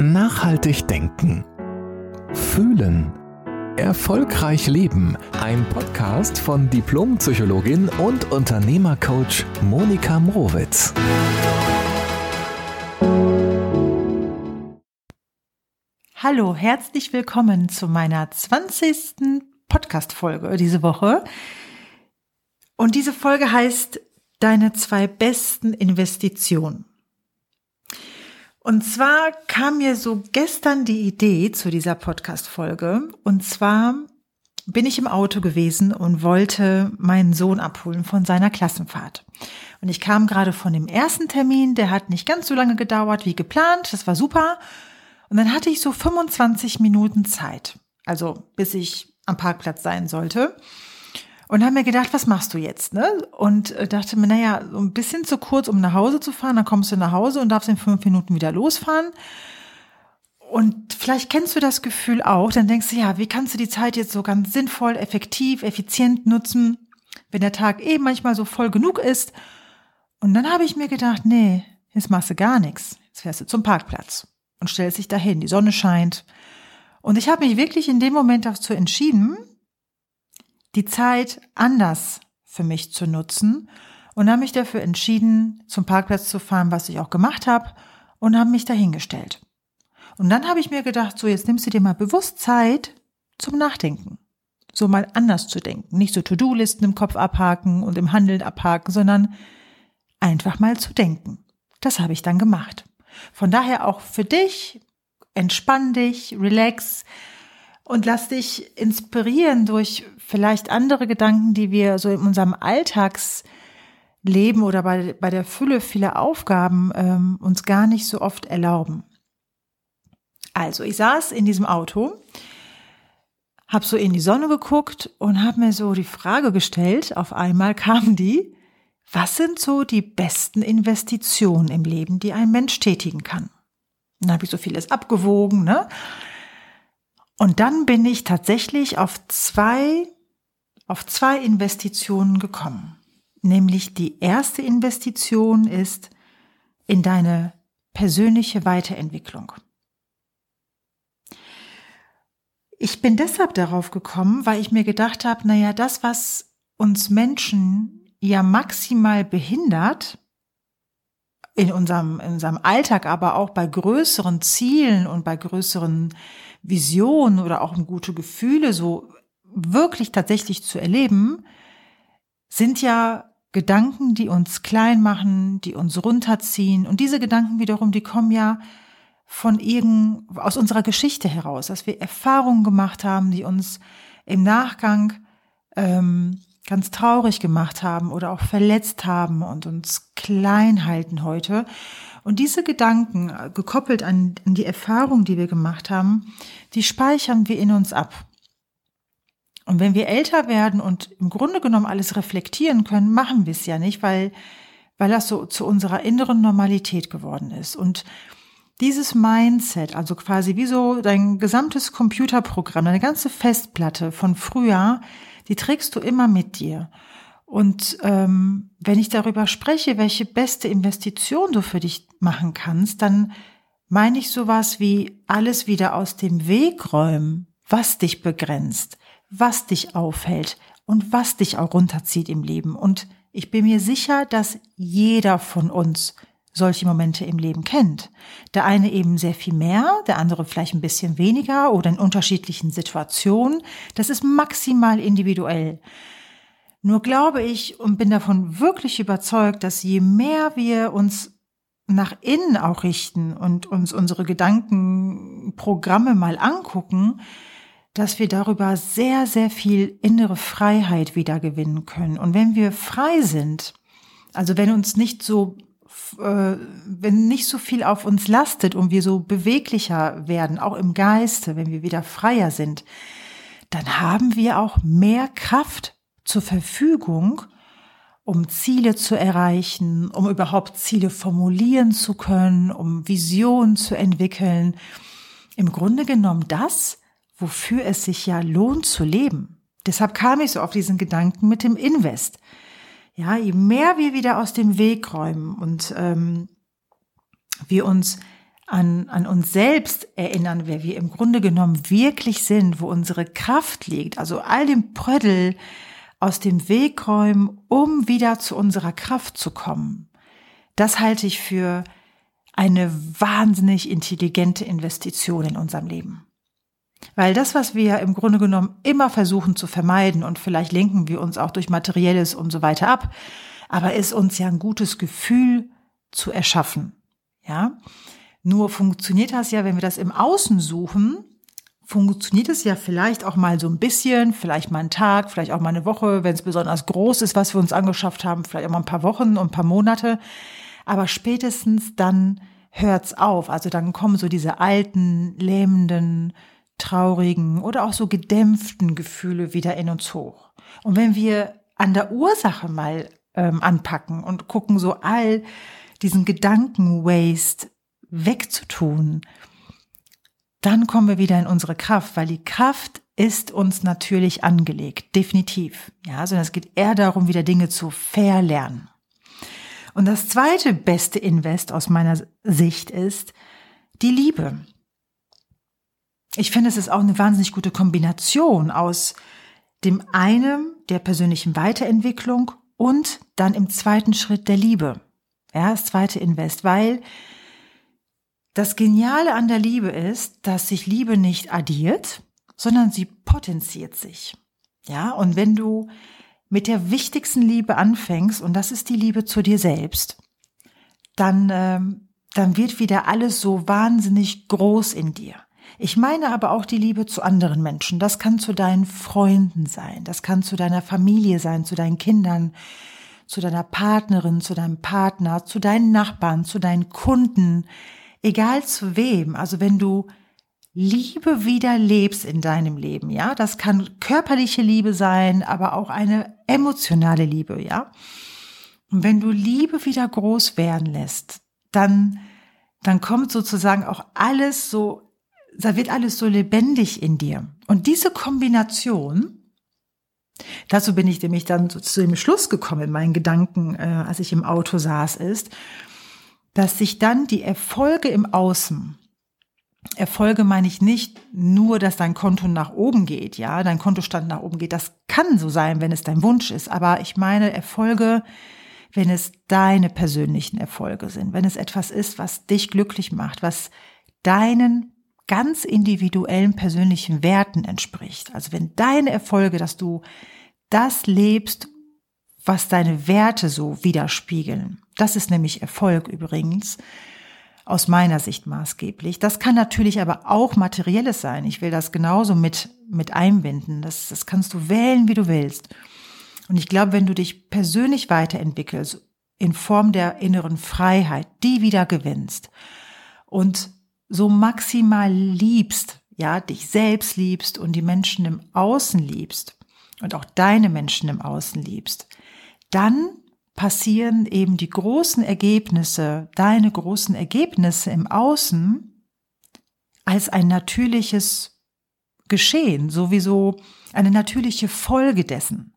Nachhaltig denken. Fühlen. Erfolgreich leben. Ein Podcast von Diplompsychologin und Unternehmercoach Monika Mrowitz. Hallo, herzlich willkommen zu meiner 20. Podcast-Folge diese Woche. Und diese Folge heißt Deine zwei besten Investitionen. Und zwar kam mir so gestern die Idee zu dieser Podcast-Folge. Und zwar bin ich im Auto gewesen und wollte meinen Sohn abholen von seiner Klassenfahrt. Und ich kam gerade von dem ersten Termin, der hat nicht ganz so lange gedauert wie geplant. Das war super. Und dann hatte ich so 25 Minuten Zeit. Also bis ich am Parkplatz sein sollte und haben mir gedacht, was machst du jetzt? Ne? Und äh, dachte mir, naja, so ein bisschen zu kurz, um nach Hause zu fahren. Dann kommst du nach Hause und darfst in fünf Minuten wieder losfahren. Und vielleicht kennst du das Gefühl auch, dann denkst du, ja, wie kannst du die Zeit jetzt so ganz sinnvoll, effektiv, effizient nutzen, wenn der Tag eh manchmal so voll genug ist. Und dann habe ich mir gedacht, nee, jetzt machst du gar nichts. Jetzt fährst du zum Parkplatz und stellst dich dahin. Die Sonne scheint. Und ich habe mich wirklich in dem Moment dazu entschieden, die Zeit anders für mich zu nutzen und habe mich dafür entschieden, zum Parkplatz zu fahren, was ich auch gemacht habe und habe mich dahingestellt. Und dann habe ich mir gedacht, so jetzt nimmst du dir mal bewusst Zeit zum Nachdenken. So mal anders zu denken. Nicht so To-Do-Listen im Kopf abhaken und im Handeln abhaken, sondern einfach mal zu denken. Das habe ich dann gemacht. Von daher auch für dich, entspann dich, relax, und lass dich inspirieren durch vielleicht andere Gedanken, die wir so in unserem Alltagsleben oder bei, bei der Fülle vieler Aufgaben ähm, uns gar nicht so oft erlauben. Also, ich saß in diesem Auto, habe so in die Sonne geguckt und habe mir so die Frage gestellt, auf einmal kam die, was sind so die besten Investitionen im Leben, die ein Mensch tätigen kann? Dann habe ich so vieles abgewogen, ne? Und dann bin ich tatsächlich auf zwei, auf zwei Investitionen gekommen. Nämlich die erste Investition ist in deine persönliche Weiterentwicklung. Ich bin deshalb darauf gekommen, weil ich mir gedacht habe, naja, das, was uns Menschen ja maximal behindert, in unserem, in unserem Alltag, aber auch bei größeren Zielen und bei größeren Vision oder auch gute Gefühle so wirklich tatsächlich zu erleben, sind ja Gedanken, die uns klein machen, die uns runterziehen. Und diese Gedanken wiederum, die kommen ja von irgend, aus unserer Geschichte heraus, dass wir Erfahrungen gemacht haben, die uns im Nachgang ähm, ganz traurig gemacht haben oder auch verletzt haben und uns klein halten heute. Und diese Gedanken, äh, gekoppelt an, die Erfahrung, die wir gemacht haben, die speichern wir in uns ab. Und wenn wir älter werden und im Grunde genommen alles reflektieren können, machen wir es ja nicht, weil, weil das so zu unserer inneren Normalität geworden ist. Und dieses Mindset, also quasi wie so dein gesamtes Computerprogramm, deine ganze Festplatte von früher, die trägst du immer mit dir. Und ähm, wenn ich darüber spreche, welche beste Investition du für dich machen kannst, dann meine ich sowas wie alles wieder aus dem Weg räumen, was dich begrenzt, was dich aufhält und was dich auch runterzieht im Leben. Und ich bin mir sicher, dass jeder von uns solche Momente im Leben kennt. Der eine eben sehr viel mehr, der andere vielleicht ein bisschen weniger oder in unterschiedlichen Situationen. Das ist maximal individuell. Nur glaube ich und bin davon wirklich überzeugt, dass je mehr wir uns nach innen auch richten und uns unsere Gedankenprogramme mal angucken, dass wir darüber sehr, sehr viel innere Freiheit wiedergewinnen können. Und wenn wir frei sind, also wenn uns nicht so, wenn nicht so viel auf uns lastet und wir so beweglicher werden, auch im Geiste, wenn wir wieder freier sind, dann haben wir auch mehr Kraft zur Verfügung, um Ziele zu erreichen, um überhaupt Ziele formulieren zu können, um Visionen zu entwickeln. Im Grunde genommen das, wofür es sich ja lohnt zu leben. Deshalb kam ich so auf diesen Gedanken mit dem Invest. Ja, je mehr wir wieder aus dem Weg räumen und ähm, wir uns an, an uns selbst erinnern, wer wir im Grunde genommen wirklich sind, wo unsere Kraft liegt, also all dem Prödel aus dem Weg räumen, um wieder zu unserer Kraft zu kommen. Das halte ich für eine wahnsinnig intelligente Investition in unserem Leben. Weil das, was wir im Grunde genommen immer versuchen zu vermeiden und vielleicht lenken wir uns auch durch materielles und so weiter ab, aber ist uns ja ein gutes Gefühl zu erschaffen. Ja? Nur funktioniert das ja, wenn wir das im Außen suchen, funktioniert es ja vielleicht auch mal so ein bisschen, vielleicht mal einen Tag, vielleicht auch mal eine Woche, wenn es besonders groß ist, was wir uns angeschafft haben, vielleicht auch mal ein paar Wochen und ein paar Monate. Aber spätestens dann hört's auf. Also dann kommen so diese alten, lähmenden, traurigen oder auch so gedämpften Gefühle wieder in uns hoch. Und wenn wir an der Ursache mal ähm, anpacken und gucken, so all diesen Gedanken-Waste wegzutun, dann kommen wir wieder in unsere Kraft, weil die Kraft ist uns natürlich angelegt, definitiv. Ja, sondern es geht eher darum, wieder Dinge zu verlernen. Und das zweite beste Invest aus meiner Sicht ist die Liebe. Ich finde, es ist auch eine wahnsinnig gute Kombination aus dem einen der persönlichen Weiterentwicklung und dann im zweiten Schritt der Liebe. Ja, das zweite Invest, weil das Geniale an der Liebe ist, dass sich Liebe nicht addiert, sondern sie potenziert sich. Ja, und wenn du mit der wichtigsten Liebe anfängst, und das ist die Liebe zu dir selbst, dann, äh, dann wird wieder alles so wahnsinnig groß in dir. Ich meine aber auch die Liebe zu anderen Menschen. Das kann zu deinen Freunden sein, das kann zu deiner Familie sein, zu deinen Kindern, zu deiner Partnerin, zu deinem Partner, zu deinen Nachbarn, zu deinen Kunden, egal zu wem. Also wenn du Liebe wieder lebst in deinem Leben, ja, das kann körperliche Liebe sein, aber auch eine emotionale Liebe, ja. Und wenn du Liebe wieder groß werden lässt, dann, dann kommt sozusagen auch alles so, da wird alles so lebendig in dir. Und diese Kombination, dazu bin ich nämlich dann zu dem Schluss gekommen in meinen Gedanken, äh, als ich im Auto saß, ist, dass sich dann die Erfolge im Außen, Erfolge meine ich nicht nur, dass dein Konto nach oben geht, ja, dein Kontostand nach oben geht. Das kann so sein, wenn es dein Wunsch ist. Aber ich meine Erfolge, wenn es deine persönlichen Erfolge sind, wenn es etwas ist, was dich glücklich macht, was deinen ganz individuellen persönlichen Werten entspricht. Also wenn deine Erfolge, dass du das lebst, was deine Werte so widerspiegeln. Das ist nämlich Erfolg übrigens aus meiner Sicht maßgeblich. Das kann natürlich aber auch materielles sein. Ich will das genauso mit, mit einbinden. Das, das kannst du wählen, wie du willst. Und ich glaube, wenn du dich persönlich weiterentwickelst, in Form der inneren Freiheit, die wieder gewinnst und so maximal liebst, ja, dich selbst liebst und die Menschen im Außen liebst und auch deine Menschen im Außen liebst, dann passieren eben die großen Ergebnisse, deine großen Ergebnisse im Außen als ein natürliches Geschehen, sowieso eine natürliche Folge dessen.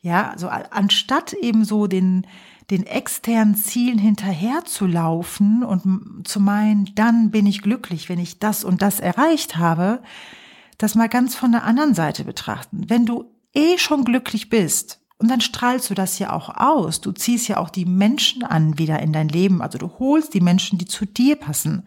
Ja, also anstatt eben so den, den externen Zielen hinterher zu laufen und zu meinen, dann bin ich glücklich, wenn ich das und das erreicht habe, das mal ganz von der anderen Seite betrachten. Wenn du eh schon glücklich bist und dann strahlst du das ja auch aus. Du ziehst ja auch die Menschen an wieder in dein Leben. Also du holst die Menschen, die zu dir passen.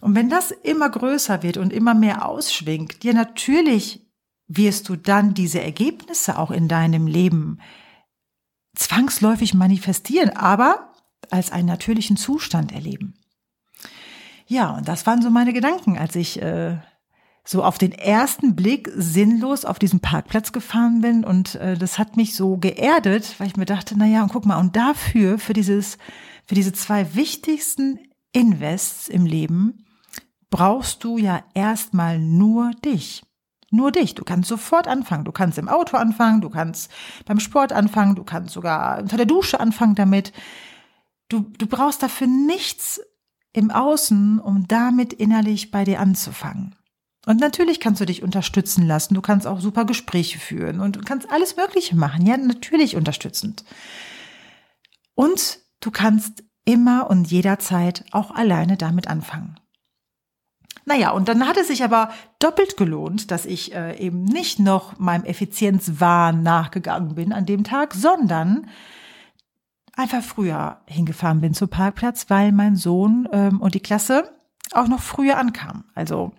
Und wenn das immer größer wird und immer mehr ausschwingt, dir natürlich wirst du dann diese Ergebnisse auch in deinem Leben zwangsläufig manifestieren, aber als einen natürlichen Zustand erleben. Ja, und das waren so meine Gedanken, als ich äh, so auf den ersten Blick sinnlos auf diesem Parkplatz gefahren bin und äh, das hat mich so geerdet, weil ich mir dachte, na ja, und guck mal, und dafür für dieses für diese zwei wichtigsten Invests im Leben brauchst du ja erstmal nur dich. Nur dich. Du kannst sofort anfangen. Du kannst im Auto anfangen, du kannst beim Sport anfangen, du kannst sogar unter der Dusche anfangen damit. Du, du brauchst dafür nichts im Außen, um damit innerlich bei dir anzufangen. Und natürlich kannst du dich unterstützen lassen. Du kannst auch super Gespräche führen und du kannst alles Mögliche machen. Ja, natürlich unterstützend. Und du kannst immer und jederzeit auch alleine damit anfangen. Naja, und dann hat es sich aber doppelt gelohnt, dass ich äh, eben nicht noch meinem Effizienzwahn nachgegangen bin an dem Tag, sondern einfach früher hingefahren bin zum Parkplatz, weil mein Sohn ähm, und die Klasse auch noch früher ankam. Also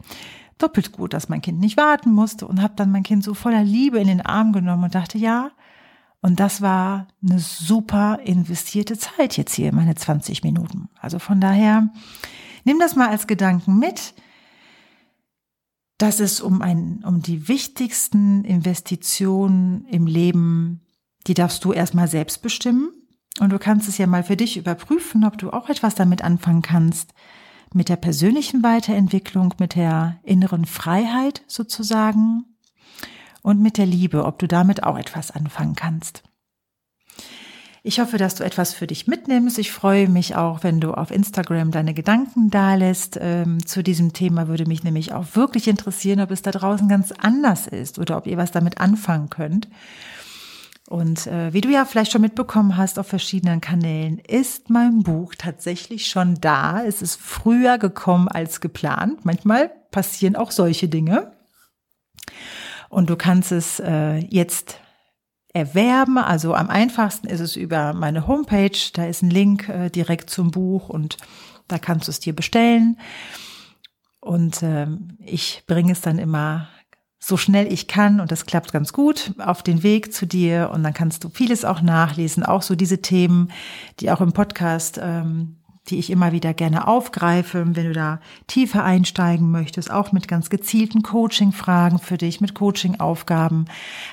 doppelt gut, dass mein Kind nicht warten musste und habe dann mein Kind so voller Liebe in den Arm genommen und dachte, ja, und das war eine super investierte Zeit jetzt hier, meine 20 Minuten. Also von daher, nimm das mal als Gedanken mit dass es um ein, um die wichtigsten Investitionen im Leben, die darfst du erstmal selbst bestimmen. Und du kannst es ja mal für dich überprüfen, ob du auch etwas damit anfangen kannst, mit der persönlichen Weiterentwicklung, mit der inneren Freiheit sozusagen und mit der Liebe, ob du damit auch etwas anfangen kannst. Ich hoffe, dass du etwas für dich mitnimmst. Ich freue mich auch, wenn du auf Instagram deine Gedanken dalässt. Ähm, zu diesem Thema würde mich nämlich auch wirklich interessieren, ob es da draußen ganz anders ist oder ob ihr was damit anfangen könnt. Und äh, wie du ja vielleicht schon mitbekommen hast auf verschiedenen Kanälen, ist mein Buch tatsächlich schon da. Es ist früher gekommen als geplant. Manchmal passieren auch solche Dinge. Und du kannst es äh, jetzt erwerben. Also am einfachsten ist es über meine Homepage. Da ist ein Link äh, direkt zum Buch und da kannst du es dir bestellen. Und ähm, ich bringe es dann immer so schnell ich kann und das klappt ganz gut auf den Weg zu dir und dann kannst du vieles auch nachlesen, auch so diese Themen, die auch im Podcast ähm, die ich immer wieder gerne aufgreife, wenn du da tiefer einsteigen möchtest, auch mit ganz gezielten Coaching-Fragen für dich, mit Coaching-Aufgaben,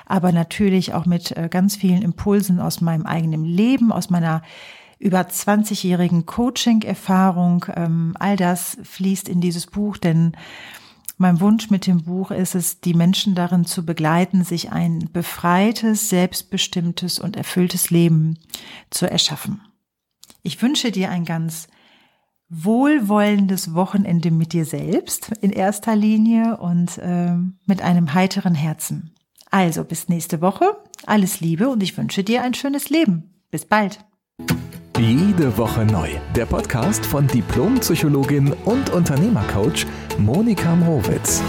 aber natürlich auch mit äh, ganz vielen Impulsen aus meinem eigenen Leben, aus meiner über 20-jährigen Coaching-Erfahrung. Ähm, all das fließt in dieses Buch, denn mein Wunsch mit dem Buch ist es, die Menschen darin zu begleiten, sich ein befreites, selbstbestimmtes und erfülltes Leben zu erschaffen. Ich wünsche dir ein ganz wohlwollendes Wochenende mit dir selbst in erster Linie und äh, mit einem heiteren Herzen. Also bis nächste Woche. Alles Liebe und ich wünsche dir ein schönes Leben. Bis bald. Jede Woche neu. Der Podcast von Diplompsychologin und Unternehmercoach Monika Mrowitz.